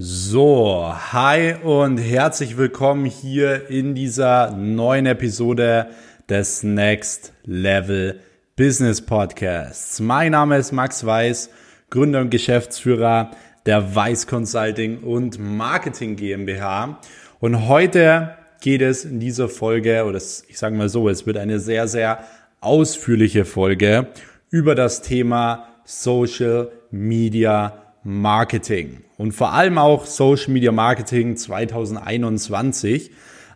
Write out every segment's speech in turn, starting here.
So, hi und herzlich willkommen hier in dieser neuen Episode des Next Level Business Podcasts. Mein Name ist Max Weiß, Gründer und Geschäftsführer der Weiß Consulting und Marketing GmbH. Und heute geht es in dieser Folge, oder ich sage mal so, es wird eine sehr, sehr ausführliche Folge über das Thema Social Media Marketing und vor allem auch Social Media Marketing 2021.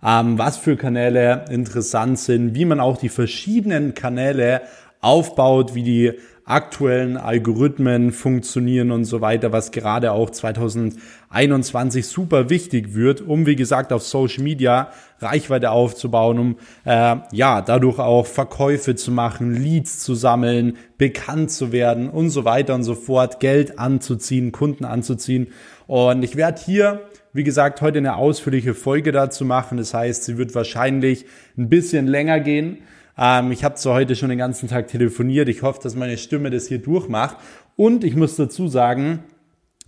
Ähm, was für Kanäle interessant sind, wie man auch die verschiedenen Kanäle aufbaut, wie die aktuellen Algorithmen funktionieren und so weiter, was gerade auch 2021 super wichtig wird, um wie gesagt auf Social Media Reichweite aufzubauen, um äh, ja dadurch auch Verkäufe zu machen, Leads zu sammeln, bekannt zu werden und so weiter und so fort, Geld anzuziehen, Kunden anzuziehen. Und ich werde hier wie gesagt, heute eine ausführliche Folge dazu machen. Das heißt, sie wird wahrscheinlich ein bisschen länger gehen. Ähm, ich habe zwar heute schon den ganzen Tag telefoniert. Ich hoffe, dass meine Stimme das hier durchmacht. Und ich muss dazu sagen,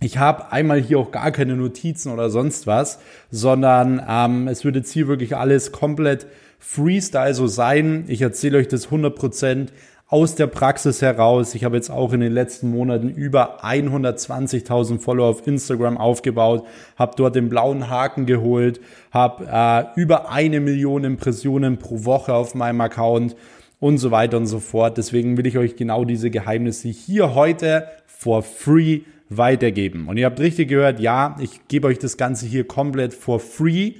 ich habe einmal hier auch gar keine Notizen oder sonst was, sondern ähm, es wird jetzt hier wirklich alles komplett Freestyle so sein. Ich erzähle euch das 100% aus der Praxis heraus. Ich habe jetzt auch in den letzten Monaten über 120.000 Follower auf Instagram aufgebaut, habe dort den blauen Haken geholt, habe äh, über eine Million Impressionen pro Woche auf meinem Account und so weiter und so fort. Deswegen will ich euch genau diese Geheimnisse hier heute for free weitergeben. Und ihr habt richtig gehört, ja, ich gebe euch das Ganze hier komplett for free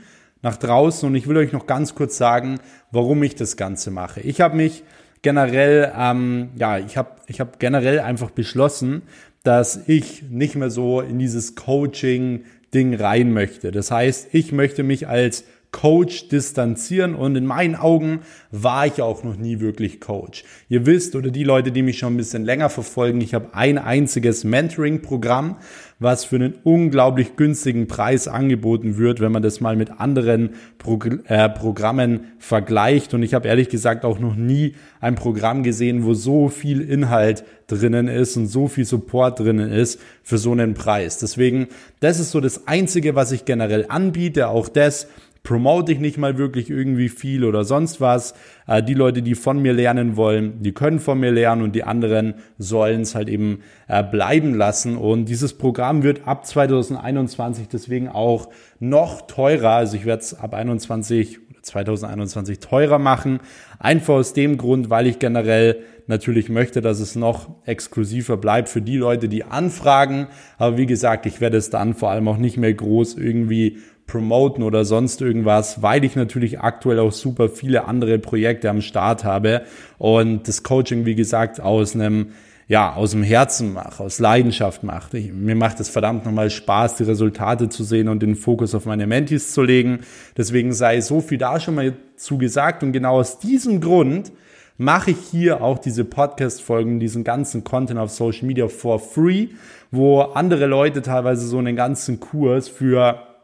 nach draußen und ich will euch noch ganz kurz sagen, warum ich das Ganze mache. Ich habe mich generell, ähm, ja, ich habe ich hab generell einfach beschlossen, dass ich nicht mehr so in dieses Coaching-Ding rein möchte. Das heißt, ich möchte mich als Coach distanzieren und in meinen Augen war ich auch noch nie wirklich Coach. Ihr wisst oder die Leute, die mich schon ein bisschen länger verfolgen, ich habe ein einziges Mentoring-Programm, was für einen unglaublich günstigen Preis angeboten wird, wenn man das mal mit anderen Progr äh, Programmen vergleicht. Und ich habe ehrlich gesagt auch noch nie ein Programm gesehen, wo so viel Inhalt drinnen ist und so viel Support drinnen ist für so einen Preis. Deswegen, das ist so das Einzige, was ich generell anbiete. Auch das promote ich nicht mal wirklich irgendwie viel oder sonst was. Äh, die Leute, die von mir lernen wollen, die können von mir lernen und die anderen sollen es halt eben äh, bleiben lassen. Und dieses Programm wird ab 2021 deswegen auch noch teurer. Also ich werde es ab 21 2021 teurer machen. Einfach aus dem Grund, weil ich generell natürlich möchte, dass es noch exklusiver bleibt für die Leute, die anfragen. Aber wie gesagt, ich werde es dann vor allem auch nicht mehr groß irgendwie promoten oder sonst irgendwas, weil ich natürlich aktuell auch super viele andere Projekte am Start habe und das Coaching, wie gesagt, aus einem ja, aus dem Herzen mache, aus Leidenschaft mache. Mir macht es verdammt nochmal Spaß, die Resultate zu sehen und den Fokus auf meine Mentis zu legen. Deswegen sei so viel da schon mal zu gesagt und genau aus diesem Grund mache ich hier auch diese Podcast-Folgen, diesen ganzen Content auf Social Media for free, wo andere Leute teilweise so einen ganzen Kurs für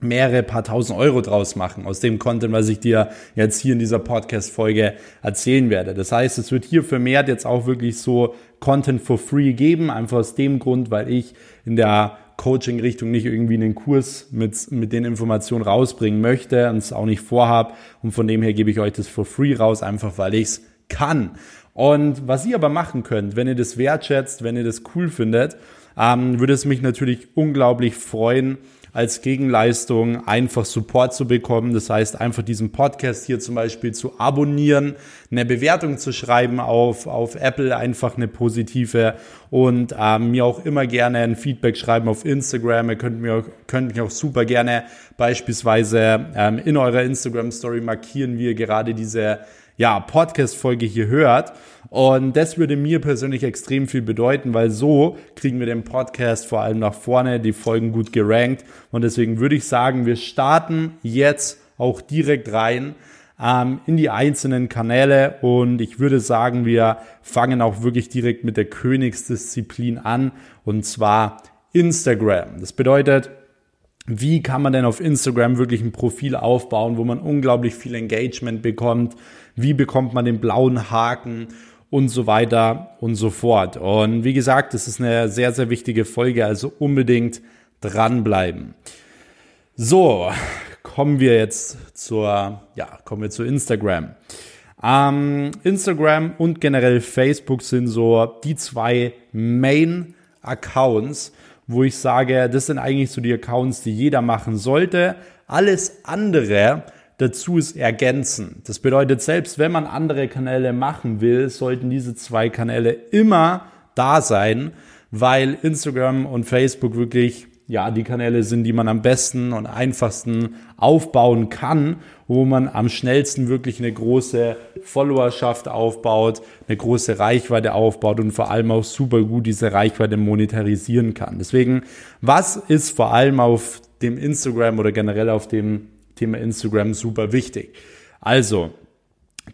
mehrere paar tausend Euro draus machen aus dem Content, was ich dir jetzt hier in dieser Podcast-Folge erzählen werde. Das heißt, es wird hier vermehrt jetzt auch wirklich so Content for free geben, einfach aus dem Grund, weil ich in der Coaching-Richtung nicht irgendwie einen Kurs mit, mit den Informationen rausbringen möchte und es auch nicht vorhab. Und von dem her gebe ich euch das for free raus, einfach weil ich es kann. Und was ihr aber machen könnt, wenn ihr das wertschätzt, wenn ihr das cool findet, ähm, würde es mich natürlich unglaublich freuen, als Gegenleistung einfach Support zu bekommen. Das heißt, einfach diesen Podcast hier zum Beispiel zu abonnieren, eine Bewertung zu schreiben auf, auf Apple, einfach eine positive und ähm, mir auch immer gerne ein Feedback schreiben auf Instagram. Ihr könnt mir könnt mich auch super gerne beispielsweise ähm, in eurer Instagram Story markieren, wie ihr gerade diese ja, Podcast-Folge hier hört. Und das würde mir persönlich extrem viel bedeuten, weil so kriegen wir den Podcast vor allem nach vorne, die Folgen gut gerankt. Und deswegen würde ich sagen, wir starten jetzt auch direkt rein ähm, in die einzelnen Kanäle. Und ich würde sagen, wir fangen auch wirklich direkt mit der Königsdisziplin an. Und zwar Instagram. Das bedeutet, wie kann man denn auf Instagram wirklich ein Profil aufbauen, wo man unglaublich viel Engagement bekommt? Wie bekommt man den blauen Haken? Und so weiter und so fort. Und wie gesagt, das ist eine sehr, sehr wichtige Folge, also unbedingt dranbleiben. So, kommen wir jetzt zur, ja, kommen wir zu Instagram. Ähm, Instagram und generell Facebook sind so die zwei Main Accounts, wo ich sage, das sind eigentlich so die Accounts, die jeder machen sollte. Alles andere dazu ist ergänzen. Das bedeutet, selbst wenn man andere Kanäle machen will, sollten diese zwei Kanäle immer da sein, weil Instagram und Facebook wirklich ja, die Kanäle sind, die man am besten und einfachsten aufbauen kann, wo man am schnellsten wirklich eine große Followerschaft aufbaut, eine große Reichweite aufbaut und vor allem auch super gut diese Reichweite monetarisieren kann. Deswegen, was ist vor allem auf dem Instagram oder generell auf dem Thema Instagram super wichtig? Also,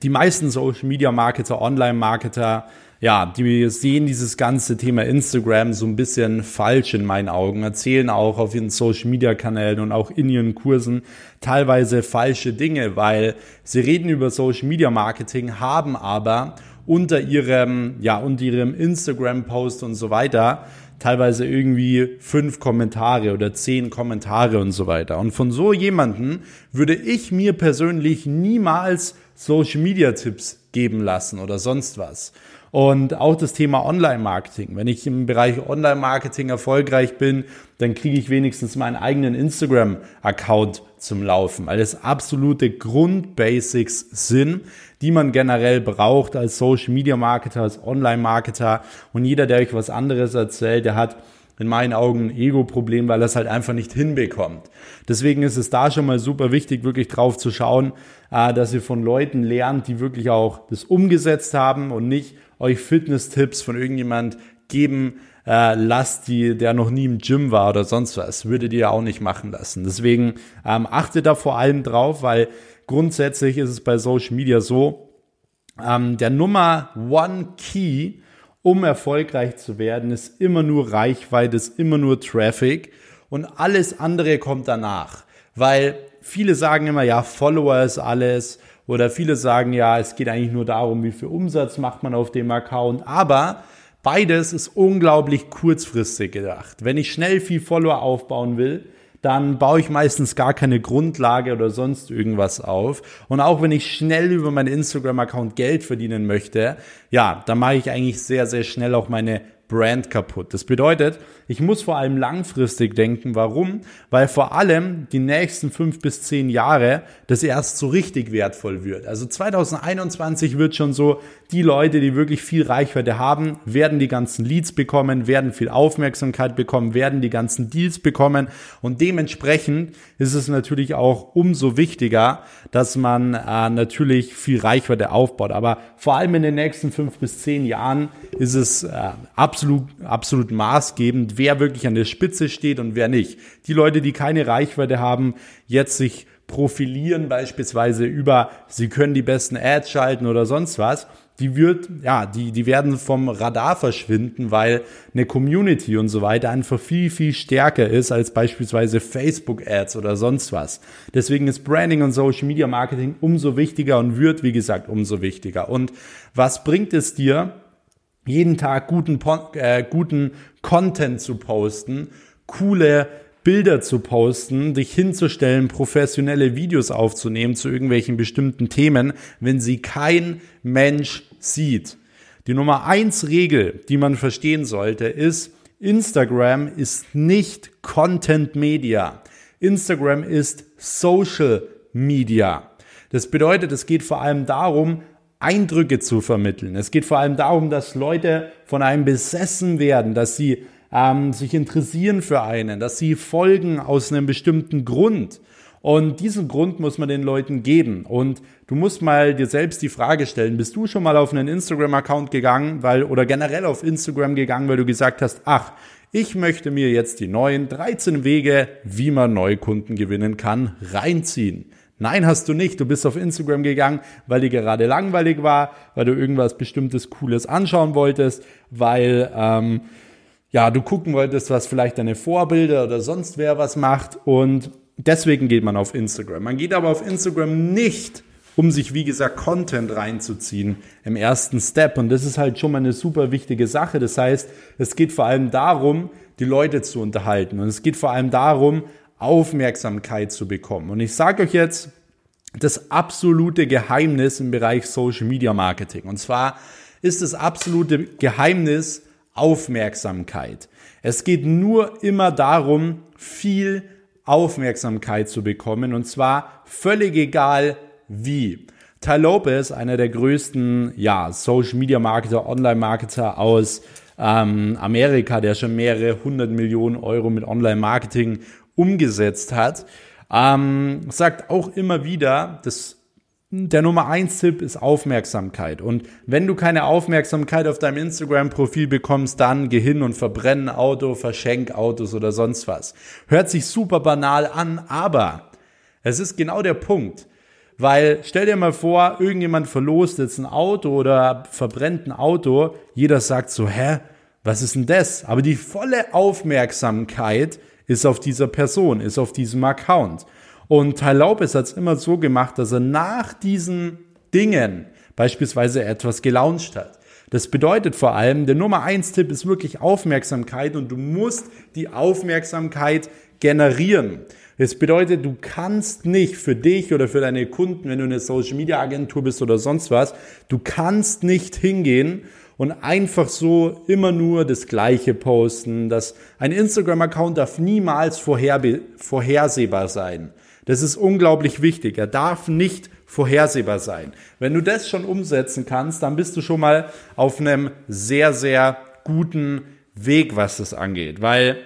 die meisten Social Media Marketer, Online Marketer, ja, die sehen dieses ganze Thema Instagram so ein bisschen falsch in meinen Augen, erzählen auch auf ihren Social Media Kanälen und auch in ihren Kursen teilweise falsche Dinge, weil sie reden über Social Media Marketing, haben aber unter ihrem, ja, unter ihrem Instagram Post und so weiter teilweise irgendwie fünf Kommentare oder zehn Kommentare und so weiter. Und von so jemanden würde ich mir persönlich niemals Social Media Tipps geben lassen oder sonst was. Und auch das Thema Online-Marketing. Wenn ich im Bereich Online-Marketing erfolgreich bin, dann kriege ich wenigstens meinen eigenen Instagram-Account zum Laufen, weil es absolute Grundbasics sind, die man generell braucht als Social-Media-Marketer, als Online-Marketer. Und jeder, der euch was anderes erzählt, der hat in meinen Augen ein Ego-Problem, weil er es halt einfach nicht hinbekommt. Deswegen ist es da schon mal super wichtig, wirklich drauf zu schauen, äh, dass ihr von Leuten lernt, die wirklich auch das umgesetzt haben und nicht euch Fitness-Tipps von irgendjemand geben äh, lasst, die, der noch nie im Gym war oder sonst was. Würdet ihr auch nicht machen lassen. Deswegen ähm, achtet da vor allem drauf, weil grundsätzlich ist es bei Social Media so, ähm, der Nummer One Key, um erfolgreich zu werden, ist immer nur Reichweite, ist immer nur Traffic und alles andere kommt danach. Weil viele sagen immer, ja, Follower ist alles oder viele sagen ja, es geht eigentlich nur darum, wie viel Umsatz macht man auf dem Account. Aber beides ist unglaublich kurzfristig gedacht. Wenn ich schnell viel Follower aufbauen will, dann baue ich meistens gar keine Grundlage oder sonst irgendwas auf. Und auch wenn ich schnell über meinen Instagram-Account Geld verdienen möchte, ja, dann mache ich eigentlich sehr, sehr schnell auch meine Brand kaputt. Das bedeutet, ich muss vor allem langfristig denken. Warum? Weil vor allem die nächsten fünf bis zehn Jahre das erst so richtig wertvoll wird. Also 2021 wird schon so, die Leute, die wirklich viel Reichweite haben, werden die ganzen Leads bekommen, werden viel Aufmerksamkeit bekommen, werden die ganzen Deals bekommen. Und dementsprechend ist es natürlich auch umso wichtiger, dass man äh, natürlich viel Reichweite aufbaut. Aber vor allem in den nächsten fünf bis zehn Jahren ist es äh, absolut, absolut maßgebend, wer wirklich an der Spitze steht und wer nicht. Die Leute, die keine Reichweite haben, jetzt sich profilieren beispielsweise über, sie können die besten Ads schalten oder sonst was, die wird, ja, die, die werden vom Radar verschwinden, weil eine Community und so weiter einfach viel, viel stärker ist als beispielsweise Facebook-Ads oder sonst was. Deswegen ist Branding und Social Media Marketing umso wichtiger und wird, wie gesagt, umso wichtiger. Und was bringt es dir, jeden Tag guten, äh, guten Content zu posten, coole Bilder zu posten, dich hinzustellen, professionelle Videos aufzunehmen zu irgendwelchen bestimmten Themen, wenn sie kein Mensch sieht. Die Nummer eins Regel, die man verstehen sollte, ist, Instagram ist nicht Content Media. Instagram ist Social Media. Das bedeutet, es geht vor allem darum, Eindrücke zu vermitteln. Es geht vor allem darum, dass Leute von einem besessen werden, dass sie ähm, sich interessieren für einen, dass sie folgen aus einem bestimmten Grund. Und diesen Grund muss man den Leuten geben. Und du musst mal dir selbst die Frage stellen, bist du schon mal auf einen Instagram-Account gegangen, weil, oder generell auf Instagram gegangen, weil du gesagt hast, ach, ich möchte mir jetzt die neuen 13 Wege, wie man Neukunden gewinnen kann, reinziehen. Nein, hast du nicht. Du bist auf Instagram gegangen, weil dir gerade langweilig war, weil du irgendwas Bestimmtes Cooles anschauen wolltest, weil ähm, ja du gucken wolltest, was vielleicht deine Vorbilder oder sonst wer was macht. Und deswegen geht man auf Instagram. Man geht aber auf Instagram nicht, um sich, wie gesagt, Content reinzuziehen im ersten Step. Und das ist halt schon mal eine super wichtige Sache. Das heißt, es geht vor allem darum, die Leute zu unterhalten. Und es geht vor allem darum, Aufmerksamkeit zu bekommen. Und ich sage euch jetzt das absolute Geheimnis im Bereich Social Media Marketing. Und zwar ist das absolute Geheimnis Aufmerksamkeit. Es geht nur immer darum, viel Aufmerksamkeit zu bekommen und zwar völlig egal wie. Ty Lopez, einer der größten ja, Social Media Marketer, Online Marketer aus ähm, Amerika, der schon mehrere hundert Millionen Euro mit Online Marketing umgesetzt hat, ähm, sagt auch immer wieder, dass der Nummer eins Tipp ist Aufmerksamkeit. Und wenn du keine Aufmerksamkeit auf deinem Instagram-Profil bekommst, dann geh hin und verbrenn ein Auto, verschenk Autos oder sonst was. Hört sich super banal an, aber es ist genau der Punkt. Weil stell dir mal vor, irgendjemand verlost jetzt ein Auto oder verbrennt ein Auto. Jeder sagt so, hä, was ist denn das? Aber die volle Aufmerksamkeit ist auf dieser Person, ist auf diesem Account. Und Ty Laupes hat es immer so gemacht, dass er nach diesen Dingen beispielsweise etwas gelauncht hat. Das bedeutet vor allem, der Nummer eins Tipp ist wirklich Aufmerksamkeit und du musst die Aufmerksamkeit generieren. Das bedeutet, du kannst nicht für dich oder für deine Kunden, wenn du eine Social Media Agentur bist oder sonst was, du kannst nicht hingehen und einfach so immer nur das Gleiche posten. Das, ein Instagram-Account darf niemals vorhersehbar sein. Das ist unglaublich wichtig. Er darf nicht vorhersehbar sein. Wenn du das schon umsetzen kannst, dann bist du schon mal auf einem sehr, sehr guten Weg, was das angeht. Weil,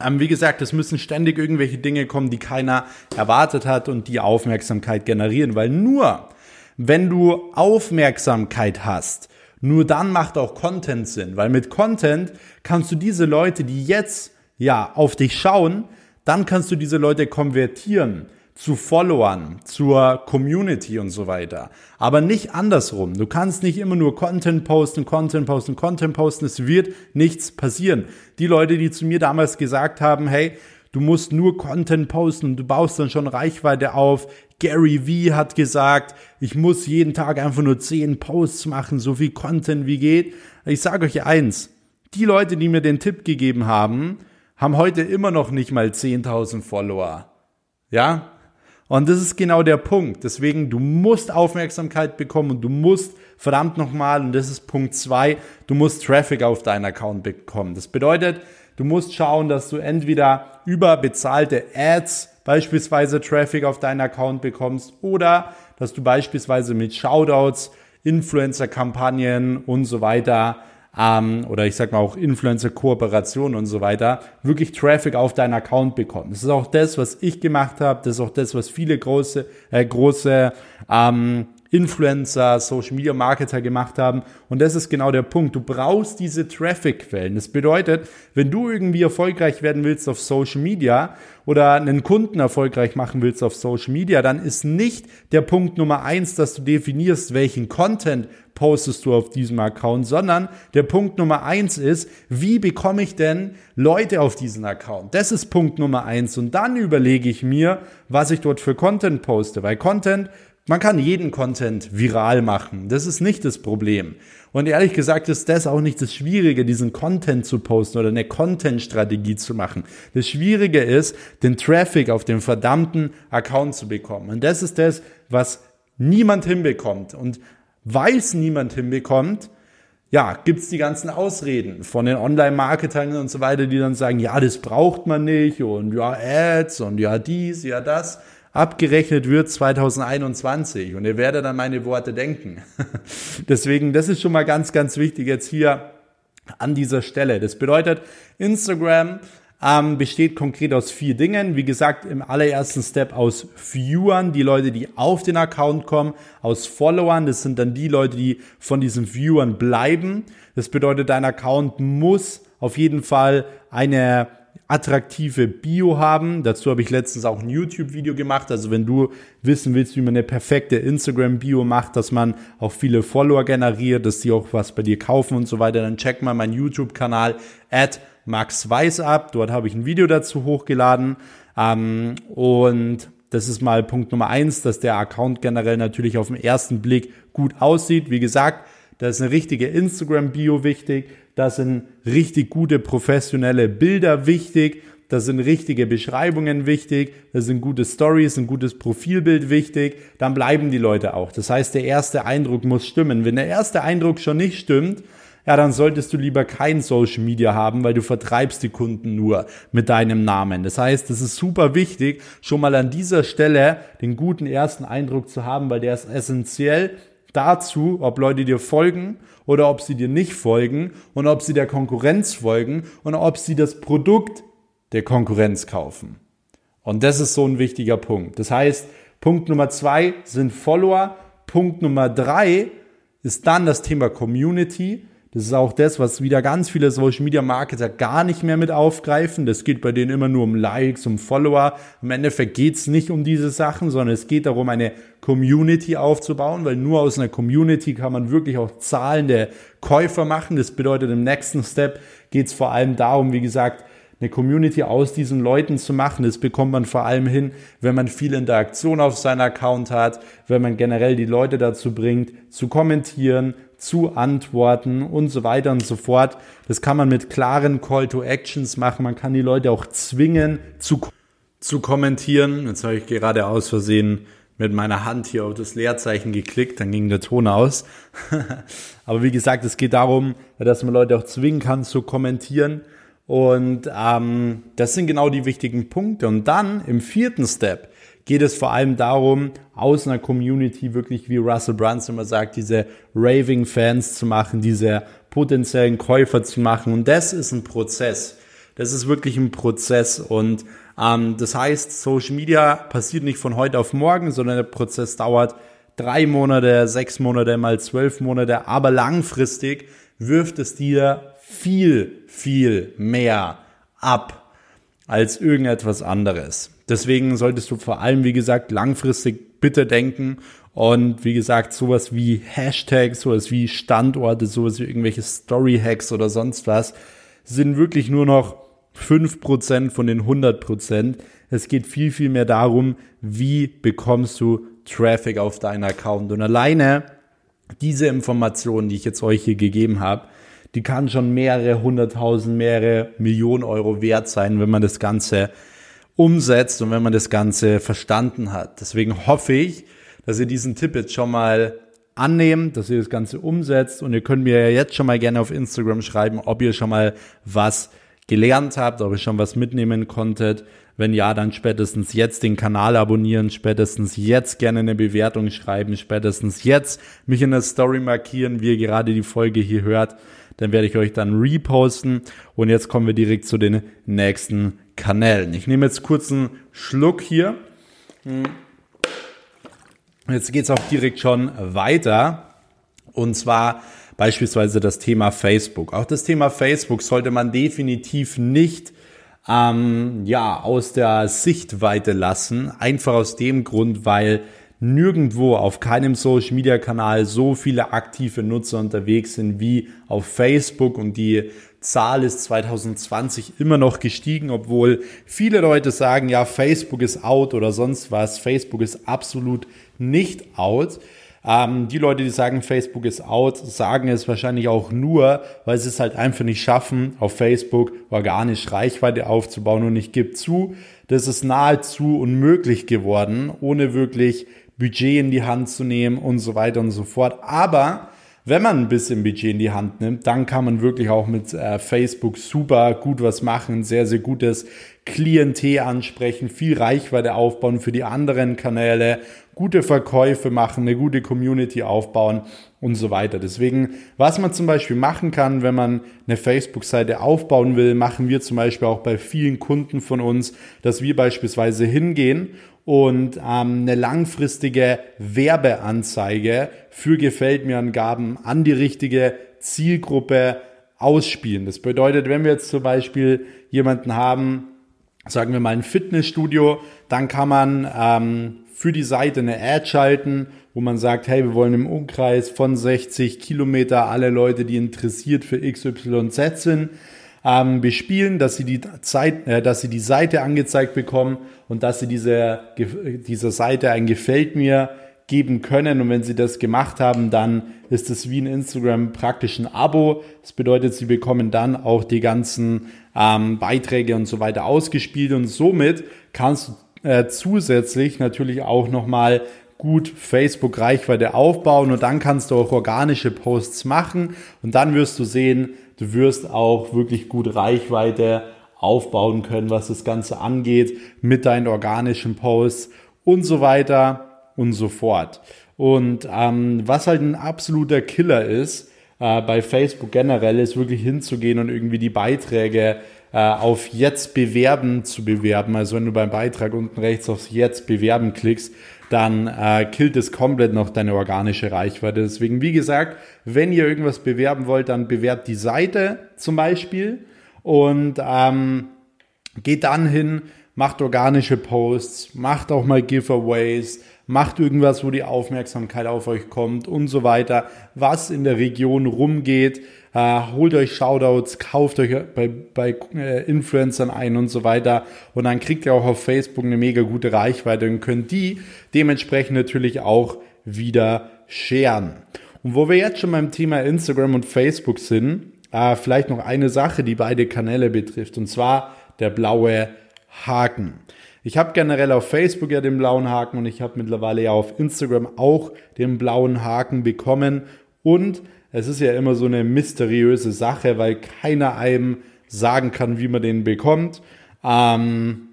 ähm, wie gesagt, es müssen ständig irgendwelche Dinge kommen, die keiner erwartet hat und die Aufmerksamkeit generieren. Weil nur, wenn du Aufmerksamkeit hast, nur dann macht auch Content Sinn. Weil mit Content kannst du diese Leute, die jetzt ja auf dich schauen, dann kannst du diese Leute konvertieren zu Followern, zur Community und so weiter. Aber nicht andersrum. Du kannst nicht immer nur Content posten, Content posten, Content posten. Es wird nichts passieren. Die Leute, die zu mir damals gesagt haben, hey, du musst nur Content posten und du baust dann schon Reichweite auf. Gary V hat gesagt, ich muss jeden Tag einfach nur zehn Posts machen, so viel Content wie geht. Ich sage euch eins, die Leute, die mir den Tipp gegeben haben, haben heute immer noch nicht mal 10.000 Follower. Ja? Und das ist genau der Punkt. Deswegen, du musst Aufmerksamkeit bekommen und du musst verdammt nochmal, und das ist Punkt zwei, du musst Traffic auf deinen Account bekommen. Das bedeutet, du musst schauen, dass du entweder über bezahlte Ads beispielsweise Traffic auf deinen Account bekommst oder dass du beispielsweise mit Shoutouts, Influencer-Kampagnen und so weiter ähm, oder ich sag mal auch Influencer-Kooperation und so weiter, wirklich Traffic auf deinen Account bekommen. Das ist auch das, was ich gemacht habe. Das ist auch das, was viele große, äh, große ähm, Influencer, Social Media Marketer gemacht haben. Und das ist genau der Punkt. Du brauchst diese Traffic-Quellen. Das bedeutet, wenn du irgendwie erfolgreich werden willst auf Social Media oder einen Kunden erfolgreich machen willst auf Social Media, dann ist nicht der Punkt Nummer eins, dass du definierst, welchen Content postest du auf diesem Account, sondern der Punkt Nummer eins ist, wie bekomme ich denn Leute auf diesen Account? Das ist Punkt Nummer eins. Und dann überlege ich mir, was ich dort für Content poste, weil Content man kann jeden Content viral machen. Das ist nicht das Problem. Und ehrlich gesagt ist das auch nicht das Schwierige, diesen Content zu posten oder eine Content-Strategie zu machen. Das Schwierige ist, den Traffic auf dem verdammten Account zu bekommen. Und das ist das, was niemand hinbekommt. Und weil es niemand hinbekommt, ja, gibt's die ganzen Ausreden von den Online-Marketern und so weiter, die dann sagen, ja, das braucht man nicht und ja, Ads und ja, dies, ja, das abgerechnet wird 2021 und ihr werdet an meine Worte denken. Deswegen, das ist schon mal ganz, ganz wichtig jetzt hier an dieser Stelle. Das bedeutet, Instagram ähm, besteht konkret aus vier Dingen. Wie gesagt, im allerersten Step aus Viewern, die Leute, die auf den Account kommen, aus Followern, das sind dann die Leute, die von diesen Viewern bleiben. Das bedeutet, dein Account muss auf jeden Fall eine attraktive Bio haben. Dazu habe ich letztens auch ein YouTube-Video gemacht. Also wenn du wissen willst, wie man eine perfekte Instagram-Bio macht, dass man auch viele Follower generiert, dass die auch was bei dir kaufen und so weiter, dann check mal meinen YouTube-Kanal at Max Weiß ab. Dort habe ich ein Video dazu hochgeladen. Ähm, und das ist mal Punkt Nummer eins, dass der Account generell natürlich auf den ersten Blick gut aussieht. Wie gesagt, da ist eine richtige Instagram-Bio wichtig. Da sind richtig gute professionelle Bilder wichtig, da sind richtige Beschreibungen wichtig, da sind gute Stories, ein gutes Profilbild wichtig, dann bleiben die Leute auch. Das heißt, der erste Eindruck muss stimmen. Wenn der erste Eindruck schon nicht stimmt, ja, dann solltest du lieber kein Social Media haben, weil du vertreibst die Kunden nur mit deinem Namen. Das heißt, es ist super wichtig, schon mal an dieser Stelle den guten ersten Eindruck zu haben, weil der ist essentiell dazu, ob Leute dir folgen oder ob sie dir nicht folgen und ob sie der Konkurrenz folgen und ob sie das Produkt der Konkurrenz kaufen. Und das ist so ein wichtiger Punkt. Das heißt, Punkt Nummer zwei sind Follower. Punkt Nummer drei ist dann das Thema Community. Das ist auch das, was wieder ganz viele Social Media Marketer gar nicht mehr mit aufgreifen. Das geht bei denen immer nur um Likes, um Follower. Im Endeffekt geht es nicht um diese Sachen, sondern es geht darum, eine Community aufzubauen, weil nur aus einer Community kann man wirklich auch zahlende Käufer machen. Das bedeutet, im nächsten Step geht es vor allem darum, wie gesagt, eine Community aus diesen Leuten zu machen. Das bekommt man vor allem hin, wenn man viel Interaktion auf seinem Account hat, wenn man generell die Leute dazu bringt, zu kommentieren, zu antworten und so weiter und so fort. Das kann man mit klaren Call to Actions machen. Man kann die Leute auch zwingen zu, zu kommentieren. Jetzt habe ich gerade aus Versehen mit meiner Hand hier auf das Leerzeichen geklickt, dann ging der Ton aus. Aber wie gesagt, es geht darum, dass man Leute auch zwingen kann zu kommentieren. Und ähm, das sind genau die wichtigen Punkte. Und dann im vierten Step geht es vor allem darum, aus einer Community wirklich, wie Russell Brunson immer sagt, diese Raving Fans zu machen, diese potenziellen Käufer zu machen. Und das ist ein Prozess. Das ist wirklich ein Prozess. Und ähm, das heißt, Social Media passiert nicht von heute auf morgen, sondern der Prozess dauert drei Monate, sechs Monate, mal zwölf Monate. Aber langfristig wirft es dir viel, viel mehr ab als irgendetwas anderes. Deswegen solltest du vor allem, wie gesagt, langfristig bitte denken und wie gesagt, sowas wie Hashtags, sowas wie Standorte, sowas wie irgendwelche Story-Hacks oder sonst was sind wirklich nur noch fünf Prozent von den 100%. Es geht viel, viel mehr darum, wie bekommst du Traffic auf deinen Account. Und alleine diese Informationen, die ich jetzt euch hier gegeben habe, die kann schon mehrere hunderttausend, mehrere Millionen Euro wert sein, wenn man das Ganze umsetzt und wenn man das Ganze verstanden hat. Deswegen hoffe ich, dass ihr diesen Tipp jetzt schon mal annehmt, dass ihr das Ganze umsetzt und ihr könnt mir ja jetzt schon mal gerne auf Instagram schreiben, ob ihr schon mal was gelernt habt, ob ihr schon was mitnehmen konntet. Wenn ja, dann spätestens jetzt den Kanal abonnieren, spätestens jetzt gerne eine Bewertung schreiben, spätestens jetzt mich in der Story markieren, wie ihr gerade die Folge hier hört dann werde ich euch dann reposten. Und jetzt kommen wir direkt zu den nächsten Kanälen. Ich nehme jetzt kurz einen Schluck hier. Jetzt geht es auch direkt schon weiter. Und zwar beispielsweise das Thema Facebook. Auch das Thema Facebook sollte man definitiv nicht ähm, ja, aus der Sichtweite lassen. Einfach aus dem Grund, weil nirgendwo auf keinem Social Media Kanal so viele aktive Nutzer unterwegs sind wie auf Facebook und die Zahl ist 2020 immer noch gestiegen, obwohl viele Leute sagen, ja, Facebook ist out oder sonst was. Facebook ist absolut nicht out. Ähm, die Leute, die sagen, Facebook ist out, sagen es wahrscheinlich auch nur, weil sie es halt einfach nicht schaffen, auf Facebook organisch Reichweite aufzubauen. Und ich gebe zu, das ist nahezu unmöglich geworden, ohne wirklich Budget in die Hand zu nehmen und so weiter und so fort. Aber wenn man ein bisschen Budget in die Hand nimmt, dann kann man wirklich auch mit äh, Facebook super gut was machen, sehr, sehr gutes Klientel ansprechen, viel Reichweite aufbauen für die anderen Kanäle, gute Verkäufe machen, eine gute Community aufbauen und so weiter. Deswegen, was man zum Beispiel machen kann, wenn man eine Facebook-Seite aufbauen will, machen wir zum Beispiel auch bei vielen Kunden von uns, dass wir beispielsweise hingehen und ähm, eine langfristige Werbeanzeige für Gefällt mir Angaben an die richtige Zielgruppe ausspielen. Das bedeutet, wenn wir jetzt zum Beispiel jemanden haben, sagen wir mal ein Fitnessstudio, dann kann man ähm, für die Seite eine Ad schalten, wo man sagt, hey, wir wollen im Umkreis von 60 Kilometer alle Leute, die interessiert für XYZ sind, ähm, bespielen, dass sie die Zeit, äh, dass sie die Seite angezeigt bekommen und dass sie diese, dieser Seite ein Gefällt mir geben können. Und wenn sie das gemacht haben, dann ist es wie in Instagram praktisch ein Abo. Das bedeutet, sie bekommen dann auch die ganzen ähm, Beiträge und so weiter ausgespielt. Und somit kannst du äh, zusätzlich natürlich auch nochmal gut Facebook-Reichweite aufbauen und dann kannst du auch organische Posts machen und dann wirst du sehen, du wirst auch wirklich gut Reichweite aufbauen können, was das Ganze angeht, mit deinen organischen Posts und so weiter und so fort. Und ähm, was halt ein absoluter Killer ist, äh, bei Facebook generell, ist wirklich hinzugehen und irgendwie die Beiträge äh, auf Jetzt bewerben zu bewerben. Also wenn du beim Beitrag unten rechts aufs Jetzt bewerben klickst, dann äh, killt es komplett noch deine organische Reichweite. Deswegen, wie gesagt, wenn ihr irgendwas bewerben wollt, dann bewerbt die Seite zum Beispiel und ähm, geht dann hin, macht organische Posts, macht auch mal Giveaways, macht irgendwas, wo die Aufmerksamkeit auf euch kommt und so weiter, was in der Region rumgeht. Äh, holt euch Shoutouts, kauft euch bei, bei äh, Influencern ein und so weiter. Und dann kriegt ihr auch auf Facebook eine mega gute Reichweite und könnt die dementsprechend natürlich auch wieder scheren. Und wo wir jetzt schon beim Thema Instagram und Facebook sind, äh, vielleicht noch eine Sache, die beide Kanäle betrifft, und zwar der blaue Haken. Ich habe generell auf Facebook ja den blauen Haken und ich habe mittlerweile ja auf Instagram auch den blauen Haken bekommen. Und es ist ja immer so eine mysteriöse Sache, weil keiner einem sagen kann, wie man den bekommt. Ähm,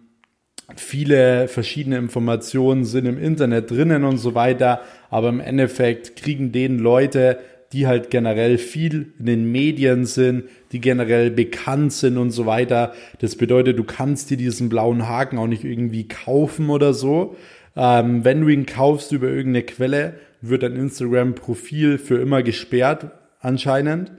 viele verschiedene Informationen sind im Internet drinnen und so weiter, aber im Endeffekt kriegen den Leute die halt generell viel in den Medien sind, die generell bekannt sind und so weiter. Das bedeutet, du kannst dir diesen blauen Haken auch nicht irgendwie kaufen oder so. Ähm, wenn du ihn kaufst über irgendeine Quelle, wird dein Instagram-Profil für immer gesperrt anscheinend.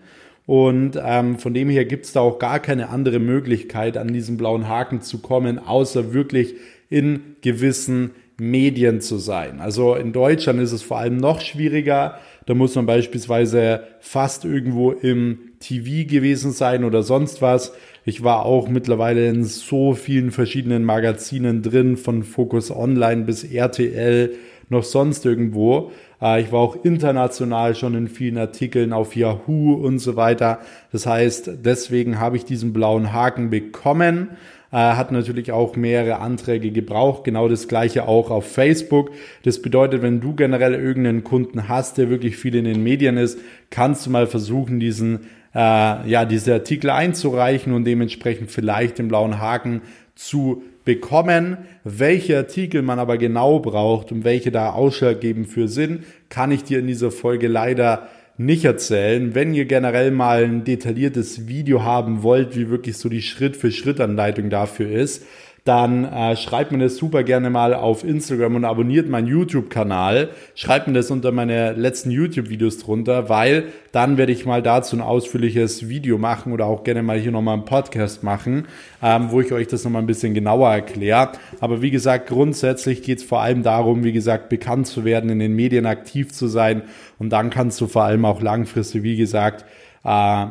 Und ähm, von dem her gibt es da auch gar keine andere Möglichkeit, an diesen blauen Haken zu kommen, außer wirklich in gewissen Medien zu sein. Also in Deutschland ist es vor allem noch schwieriger. Da muss man beispielsweise fast irgendwo im TV gewesen sein oder sonst was. Ich war auch mittlerweile in so vielen verschiedenen Magazinen drin, von Focus Online bis RTL, noch sonst irgendwo. Äh, ich war auch international schon in vielen Artikeln auf Yahoo und so weiter. Das heißt, deswegen habe ich diesen blauen Haken bekommen äh, hat natürlich auch mehrere Anträge gebraucht. Genau das gleiche auch auf Facebook. Das bedeutet, wenn du generell irgendeinen Kunden hast, der wirklich viel in den Medien ist, kannst du mal versuchen, diesen äh, ja, diese Artikel einzureichen und dementsprechend vielleicht den blauen Haken zu bekommen. Welche Artikel man aber genau braucht und welche da ausschlaggebend für sind, kann ich dir in dieser Folge leider nicht erzählen. Wenn ihr generell mal ein detailliertes Video haben wollt, wie wirklich so die Schritt-für-Schritt-Anleitung dafür ist, dann äh, schreibt mir das super gerne mal auf Instagram und abonniert meinen YouTube-Kanal. Schreibt mir das unter meine letzten YouTube-Videos drunter, weil dann werde ich mal dazu ein ausführliches Video machen oder auch gerne mal hier nochmal einen Podcast machen, ähm, wo ich euch das nochmal ein bisschen genauer erkläre. Aber wie gesagt, grundsätzlich geht es vor allem darum, wie gesagt, bekannt zu werden, in den Medien aktiv zu sein und dann kannst du vor allem auch langfristig, wie gesagt, äh,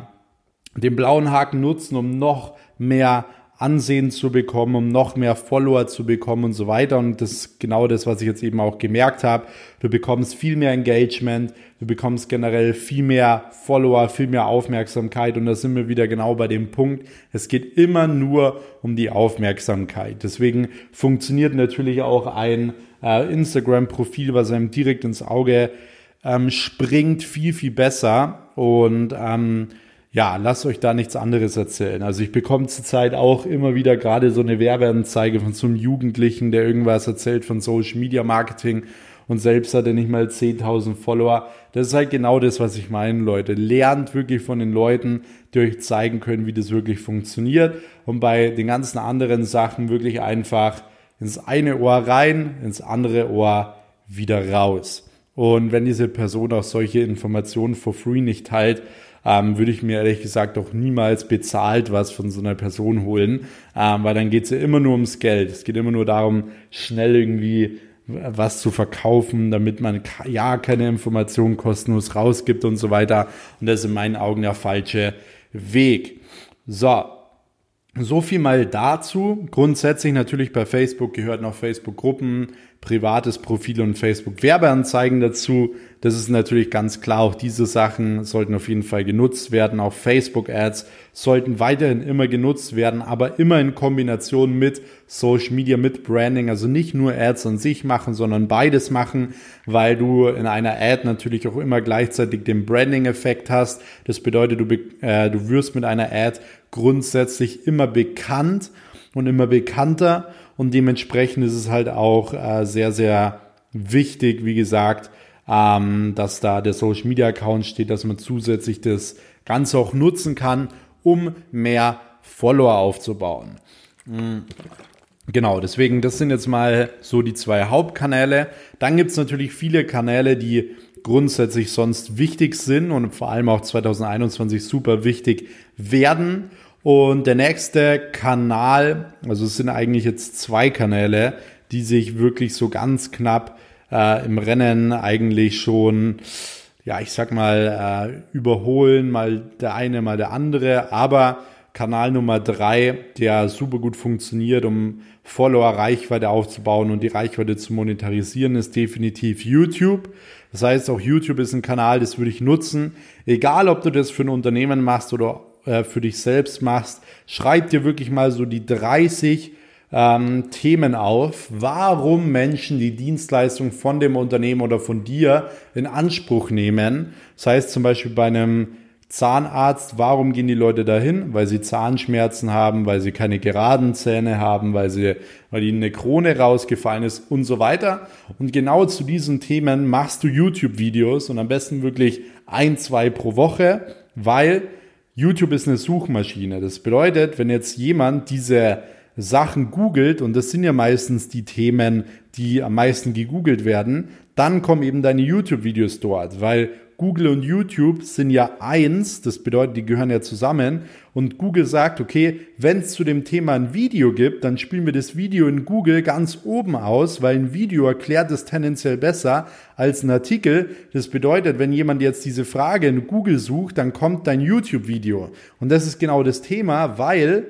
den blauen Haken nutzen, um noch mehr Ansehen zu bekommen, um noch mehr Follower zu bekommen und so weiter. Und das ist genau das, was ich jetzt eben auch gemerkt habe. Du bekommst viel mehr Engagement, du bekommst generell viel mehr Follower, viel mehr Aufmerksamkeit. Und da sind wir wieder genau bei dem Punkt. Es geht immer nur um die Aufmerksamkeit. Deswegen funktioniert natürlich auch ein äh, Instagram-Profil, was einem direkt ins Auge ähm, springt, viel, viel besser. Und ähm, ja, lasst euch da nichts anderes erzählen. Also ich bekomme zurzeit auch immer wieder gerade so eine Werbeanzeige von so einem Jugendlichen, der irgendwas erzählt von Social Media Marketing und selbst hat er nicht mal 10.000 Follower. Das ist halt genau das, was ich meine, Leute. Lernt wirklich von den Leuten, die euch zeigen können, wie das wirklich funktioniert und bei den ganzen anderen Sachen wirklich einfach ins eine Ohr rein, ins andere Ohr wieder raus. Und wenn diese Person auch solche Informationen for free nicht teilt, ähm, würde ich mir ehrlich gesagt auch niemals bezahlt was von so einer Person holen, ähm, weil dann geht es ja immer nur ums Geld. Es geht immer nur darum, schnell irgendwie was zu verkaufen, damit man ja keine Informationen kostenlos rausgibt und so weiter. Und das ist in meinen Augen der falsche Weg. So, so viel mal dazu. Grundsätzlich natürlich bei Facebook gehört noch Facebook-Gruppen, privates Profil und Facebook Werbeanzeigen dazu. Das ist natürlich ganz klar. Auch diese Sachen sollten auf jeden Fall genutzt werden. Auch Facebook Ads sollten weiterhin immer genutzt werden, aber immer in Kombination mit Social Media, mit Branding. Also nicht nur Ads an sich machen, sondern beides machen, weil du in einer Ad natürlich auch immer gleichzeitig den Branding-Effekt hast. Das bedeutet, du, äh, du wirst mit einer Ad grundsätzlich immer bekannt und immer bekannter und dementsprechend ist es halt auch äh, sehr, sehr wichtig, wie gesagt, ähm, dass da der Social Media Account steht, dass man zusätzlich das Ganze auch nutzen kann, um mehr Follower aufzubauen. Mhm. Genau, deswegen, das sind jetzt mal so die zwei Hauptkanäle. Dann gibt es natürlich viele Kanäle, die grundsätzlich sonst wichtig sind und vor allem auch 2021 super wichtig werden. Und der nächste Kanal, also es sind eigentlich jetzt zwei Kanäle, die sich wirklich so ganz knapp äh, im Rennen eigentlich schon, ja, ich sag mal, äh, überholen, mal der eine, mal der andere. Aber Kanal Nummer drei, der super gut funktioniert, um Follower-Reichweite aufzubauen und die Reichweite zu monetarisieren, ist definitiv YouTube. Das heißt, auch YouTube ist ein Kanal, das würde ich nutzen. Egal, ob du das für ein Unternehmen machst oder äh, für dich selbst machst, schreib dir wirklich mal so die 30 ähm, Themen auf, warum Menschen die Dienstleistung von dem Unternehmen oder von dir in Anspruch nehmen. Das heißt zum Beispiel bei einem Zahnarzt, warum gehen die Leute dahin? Weil sie Zahnschmerzen haben, weil sie keine geraden Zähne haben, weil sie, weil ihnen eine Krone rausgefallen ist und so weiter. Und genau zu diesen Themen machst du YouTube-Videos und am besten wirklich ein, zwei pro Woche, weil YouTube ist eine Suchmaschine. Das bedeutet, wenn jetzt jemand diese Sachen googelt, und das sind ja meistens die Themen, die am meisten gegoogelt werden, dann kommen eben deine YouTube-Videos dort, weil Google und YouTube sind ja eins, das bedeutet, die gehören ja zusammen. Und Google sagt, okay, wenn es zu dem Thema ein Video gibt, dann spielen wir das Video in Google ganz oben aus, weil ein Video erklärt es tendenziell besser als ein Artikel. Das bedeutet, wenn jemand jetzt diese Frage in Google sucht, dann kommt dein YouTube-Video. Und das ist genau das Thema, weil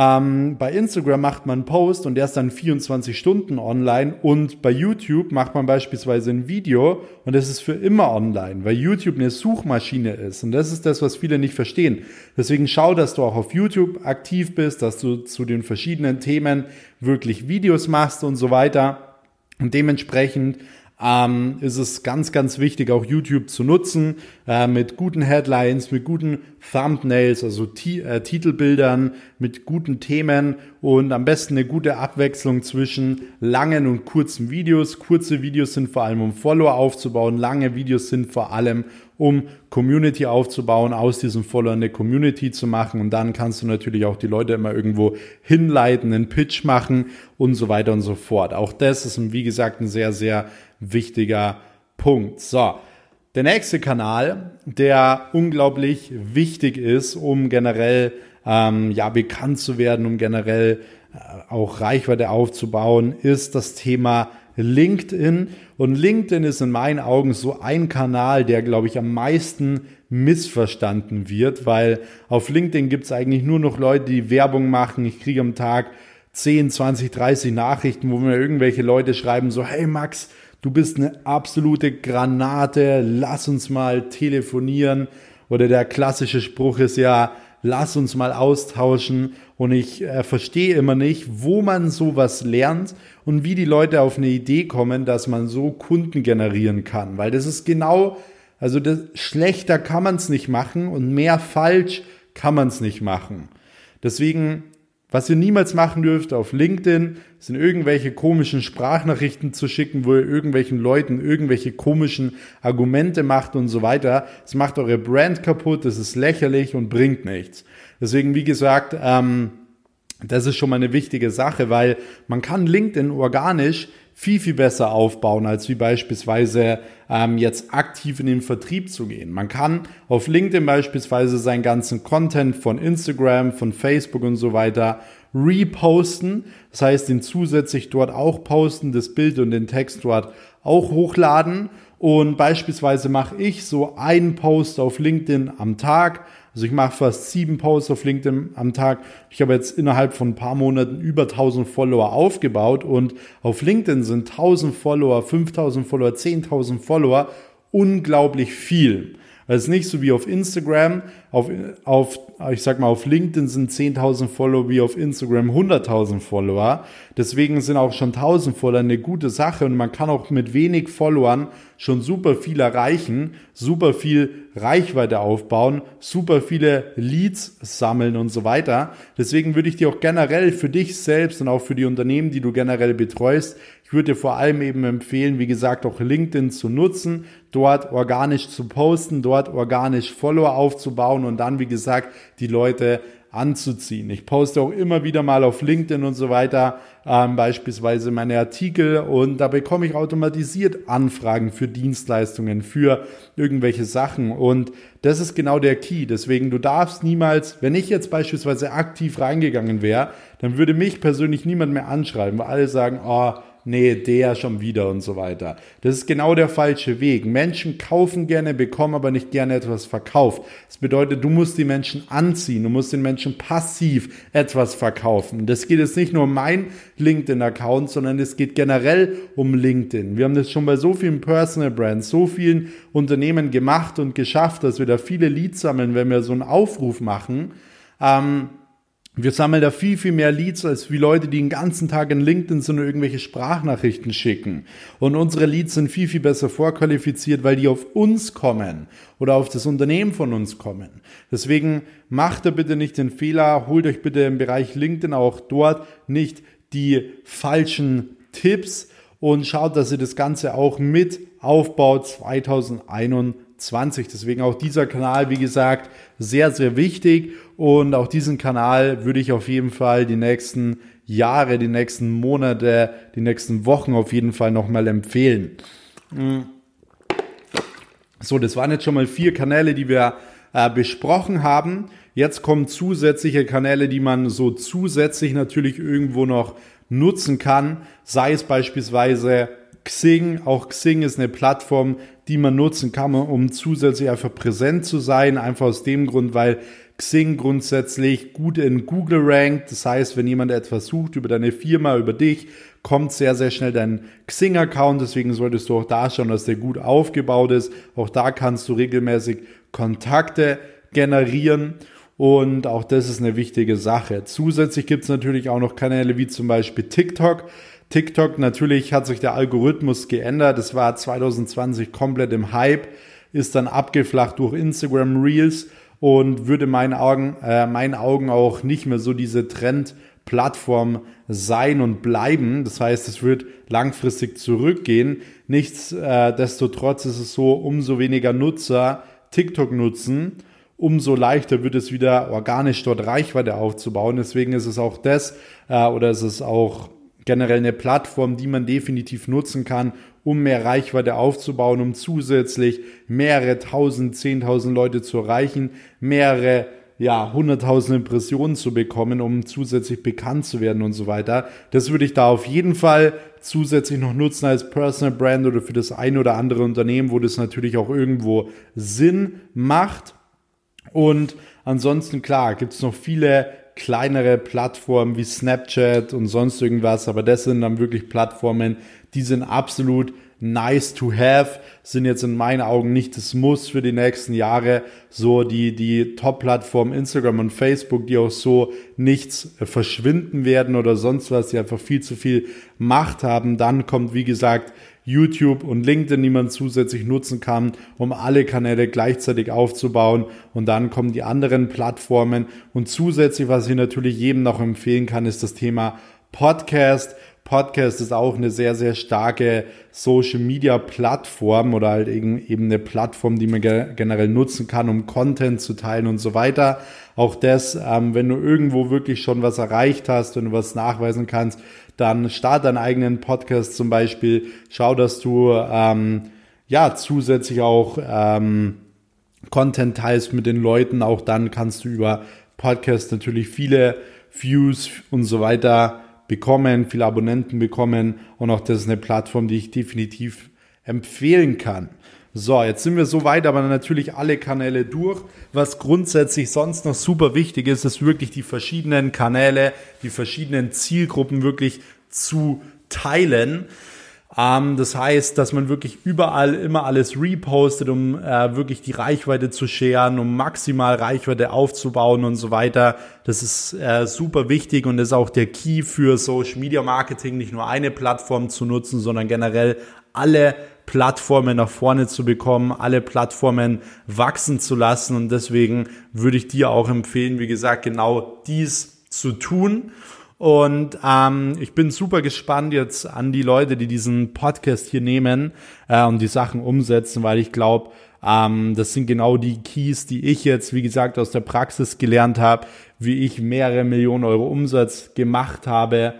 ähm, bei Instagram macht man einen Post und der ist dann 24 Stunden online und bei YouTube macht man beispielsweise ein Video und das ist für immer online, weil YouTube eine Suchmaschine ist und das ist das, was viele nicht verstehen. Deswegen schau, dass du auch auf YouTube aktiv bist, dass du zu den verschiedenen Themen wirklich Videos machst und so weiter und dementsprechend ähm, ist es ganz, ganz wichtig, auch YouTube zu nutzen, äh, mit guten Headlines, mit guten Thumbnails, also T äh, Titelbildern, mit guten Themen und am besten eine gute Abwechslung zwischen langen und kurzen Videos. Kurze Videos sind vor allem, um Follower aufzubauen, lange Videos sind vor allem, um Community aufzubauen, aus diesem Follower eine Community zu machen und dann kannst du natürlich auch die Leute immer irgendwo hinleiten, einen Pitch machen und so weiter und so fort. Auch das ist, wie gesagt, ein sehr, sehr wichtiger Punkt. So. Der nächste Kanal, der unglaublich wichtig ist, um generell ähm, ja bekannt zu werden, um generell äh, auch Reichweite aufzubauen, ist das Thema LinkedIn. Und LinkedIn ist in meinen Augen so ein Kanal, der, glaube ich, am meisten missverstanden wird, weil auf LinkedIn gibt es eigentlich nur noch Leute, die Werbung machen. Ich kriege am Tag 10, 20, 30 Nachrichten, wo mir irgendwelche Leute schreiben so, hey Max, du bist eine absolute Granate, lass uns mal telefonieren. Oder der klassische Spruch ist ja, lass uns mal austauschen. Und ich äh, verstehe immer nicht, wo man sowas lernt und wie die Leute auf eine Idee kommen, dass man so Kunden generieren kann. Weil das ist genau, also das, schlechter kann man es nicht machen und mehr falsch kann man es nicht machen. Deswegen was ihr niemals machen dürft auf LinkedIn, sind irgendwelche komischen Sprachnachrichten zu schicken, wo ihr irgendwelchen Leuten irgendwelche komischen Argumente macht und so weiter. Es macht eure Brand kaputt, das ist lächerlich und bringt nichts. Deswegen, wie gesagt, ähm, das ist schon mal eine wichtige Sache, weil man kann LinkedIn organisch viel, viel besser aufbauen, als wie beispielsweise ähm, jetzt aktiv in den Vertrieb zu gehen. Man kann auf LinkedIn beispielsweise seinen ganzen Content von Instagram, von Facebook und so weiter reposten. Das heißt, den zusätzlich dort auch posten, das Bild und den Text dort auch hochladen. Und beispielsweise mache ich so einen Post auf LinkedIn am Tag. Also ich mache fast sieben Posts auf LinkedIn am Tag. Ich habe jetzt innerhalb von ein paar Monaten über 1000 Follower aufgebaut und auf LinkedIn sind 1000 Follower, 5000 Follower, 10.000 Follower unglaublich viel. Es ist nicht so wie auf Instagram. Auf, auf, ich sag mal, auf LinkedIn sind 10.000 Follower wie auf Instagram 100.000 Follower. Deswegen sind auch schon 1.000 Follower eine gute Sache und man kann auch mit wenig Followern schon super viel erreichen, super viel Reichweite aufbauen, super viele Leads sammeln und so weiter. Deswegen würde ich dir auch generell für dich selbst und auch für die Unternehmen, die du generell betreust, ich würde dir vor allem eben empfehlen, wie gesagt, auch LinkedIn zu nutzen, dort organisch zu posten, dort organisch Follower aufzubauen und dann, wie gesagt, die Leute anzuziehen. Ich poste auch immer wieder mal auf LinkedIn und so weiter ähm, beispielsweise meine Artikel und da bekomme ich automatisiert Anfragen für Dienstleistungen, für irgendwelche Sachen und das ist genau der Key. Deswegen, du darfst niemals, wenn ich jetzt beispielsweise aktiv reingegangen wäre, dann würde mich persönlich niemand mehr anschreiben, weil alle sagen, oh, nee, der schon wieder und so weiter. Das ist genau der falsche Weg. Menschen kaufen gerne, bekommen aber nicht gerne etwas verkauft. Das bedeutet, du musst die Menschen anziehen, du musst den Menschen passiv etwas verkaufen. Das geht jetzt nicht nur um mein LinkedIn-Account, sondern es geht generell um LinkedIn. Wir haben das schon bei so vielen Personal Brands, so vielen Unternehmen gemacht und geschafft, dass wir da viele Leads sammeln, wenn wir so einen Aufruf machen. Ähm, wir sammeln da viel, viel mehr Leads als wie Leute, die den ganzen Tag in LinkedIn so nur irgendwelche Sprachnachrichten schicken. Und unsere Leads sind viel, viel besser vorqualifiziert, weil die auf uns kommen oder auf das Unternehmen von uns kommen. Deswegen macht da bitte nicht den Fehler, holt euch bitte im Bereich LinkedIn auch dort nicht die falschen Tipps und schaut, dass ihr das Ganze auch mit aufbaut 2021 20. Deswegen auch dieser Kanal, wie gesagt, sehr, sehr wichtig. Und auch diesen Kanal würde ich auf jeden Fall die nächsten Jahre, die nächsten Monate, die nächsten Wochen auf jeden Fall nochmal empfehlen. So, das waren jetzt schon mal vier Kanäle, die wir äh, besprochen haben. Jetzt kommen zusätzliche Kanäle, die man so zusätzlich natürlich irgendwo noch nutzen kann, sei es beispielsweise Xing. Auch Xing ist eine Plattform, die man nutzen kann, um zusätzlich einfach präsent zu sein. Einfach aus dem Grund, weil Xing grundsätzlich gut in Google rankt. Das heißt, wenn jemand etwas sucht über deine Firma, über dich, kommt sehr, sehr schnell dein Xing-Account. Deswegen solltest du auch da schauen, dass der gut aufgebaut ist. Auch da kannst du regelmäßig Kontakte generieren. Und auch das ist eine wichtige Sache. Zusätzlich gibt es natürlich auch noch Kanäle wie zum Beispiel TikTok. TikTok, natürlich hat sich der Algorithmus geändert. Es war 2020 komplett im Hype, ist dann abgeflacht durch Instagram Reels und würde meinen Augen, äh, meinen Augen auch nicht mehr so diese Trendplattform sein und bleiben. Das heißt, es wird langfristig zurückgehen. Nichtsdestotrotz ist es so, umso weniger Nutzer TikTok nutzen, umso leichter wird es wieder organisch dort Reichweite aufzubauen. Deswegen ist es auch das äh, oder ist es auch generell eine Plattform, die man definitiv nutzen kann, um mehr Reichweite aufzubauen, um zusätzlich mehrere tausend, zehntausend Leute zu erreichen, mehrere ja, hunderttausend Impressionen zu bekommen, um zusätzlich bekannt zu werden und so weiter. Das würde ich da auf jeden Fall zusätzlich noch nutzen als Personal Brand oder für das ein oder andere Unternehmen, wo das natürlich auch irgendwo Sinn macht. Und ansonsten, klar, gibt es noch viele kleinere Plattformen wie Snapchat und sonst irgendwas, aber das sind dann wirklich Plattformen, die sind absolut nice to have, sind jetzt in meinen Augen nicht das Muss für die nächsten Jahre. So die, die Top-Plattformen Instagram und Facebook, die auch so nichts verschwinden werden oder sonst was, die einfach viel zu viel Macht haben. Dann kommt, wie gesagt, YouTube und LinkedIn, die man zusätzlich nutzen kann, um alle Kanäle gleichzeitig aufzubauen. Und dann kommen die anderen Plattformen. Und zusätzlich, was ich natürlich jedem noch empfehlen kann, ist das Thema Podcast. Podcast ist auch eine sehr, sehr starke Social Media Plattform oder halt eben eine Plattform, die man generell nutzen kann, um Content zu teilen und so weiter. Auch das, ähm, wenn du irgendwo wirklich schon was erreicht hast, wenn du was nachweisen kannst, dann start deinen eigenen Podcast zum Beispiel. Schau, dass du ähm, ja zusätzlich auch ähm, Content teilst mit den Leuten. Auch dann kannst du über Podcast natürlich viele Views und so weiter bekommen, viele Abonnenten bekommen. Und auch das ist eine Plattform, die ich definitiv empfehlen kann. So, jetzt sind wir so weit, aber natürlich alle Kanäle durch. Was grundsätzlich sonst noch super wichtig ist, ist wirklich die verschiedenen Kanäle, die verschiedenen Zielgruppen wirklich zu teilen. Ähm, das heißt, dass man wirklich überall immer alles repostet, um äh, wirklich die Reichweite zu scheren, um maximal Reichweite aufzubauen und so weiter. Das ist äh, super wichtig und ist auch der Key für Social Media Marketing, nicht nur eine Plattform zu nutzen, sondern generell alle Plattformen nach vorne zu bekommen, alle Plattformen wachsen zu lassen. Und deswegen würde ich dir auch empfehlen, wie gesagt, genau dies zu tun. Und ähm, ich bin super gespannt jetzt an die Leute, die diesen Podcast hier nehmen äh, und die Sachen umsetzen, weil ich glaube, ähm, das sind genau die Keys, die ich jetzt, wie gesagt, aus der Praxis gelernt habe, wie ich mehrere Millionen Euro Umsatz gemacht habe,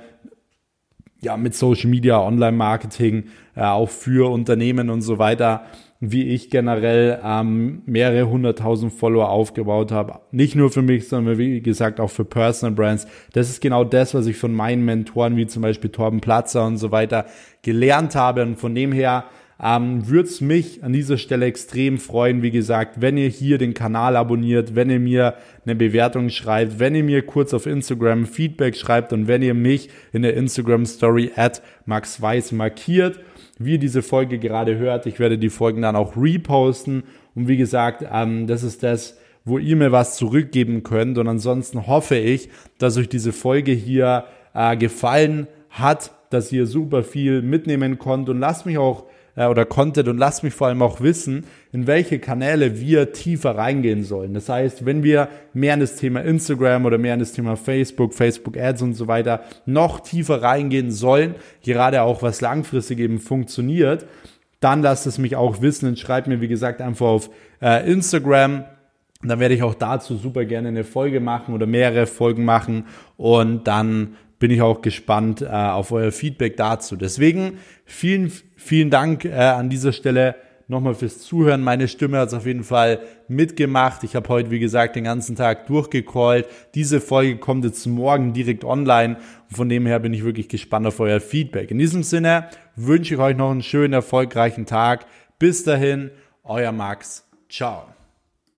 ja, mit Social Media, Online-Marketing, äh, auch für Unternehmen und so weiter wie ich generell ähm, mehrere hunderttausend Follower aufgebaut habe. Nicht nur für mich, sondern wie gesagt auch für Personal Brands. Das ist genau das, was ich von meinen Mentoren, wie zum Beispiel Torben Platzer und so weiter, gelernt habe. Und von dem her ähm, würde es mich an dieser Stelle extrem freuen, wie gesagt, wenn ihr hier den Kanal abonniert, wenn ihr mir eine Bewertung schreibt, wenn ihr mir kurz auf Instagram Feedback schreibt und wenn ihr mich in der Instagram Story at Max Weiß markiert wie ihr diese Folge gerade hört. Ich werde die Folgen dann auch reposten. Und wie gesagt, ähm, das ist das, wo ihr mir was zurückgeben könnt. Und ansonsten hoffe ich, dass euch diese Folge hier äh, gefallen hat, dass ihr super viel mitnehmen konnt. Und lasst mich auch oder konntet und lasst mich vor allem auch wissen, in welche Kanäle wir tiefer reingehen sollen. Das heißt, wenn wir mehr in das Thema Instagram oder mehr in das Thema Facebook, Facebook Ads und so weiter noch tiefer reingehen sollen, gerade auch was langfristig eben funktioniert, dann lasst es mich auch wissen und schreibt mir, wie gesagt, einfach auf äh, Instagram. Dann werde ich auch dazu super gerne eine Folge machen oder mehrere Folgen machen und dann bin ich auch gespannt äh, auf euer Feedback dazu. Deswegen vielen, vielen Dank äh, an dieser Stelle nochmal fürs Zuhören. Meine Stimme hat es auf jeden Fall mitgemacht. Ich habe heute, wie gesagt, den ganzen Tag durchgecallt. Diese Folge kommt jetzt morgen direkt online. von dem her bin ich wirklich gespannt auf euer Feedback. In diesem Sinne wünsche ich euch noch einen schönen, erfolgreichen Tag. Bis dahin, euer Max. Ciao.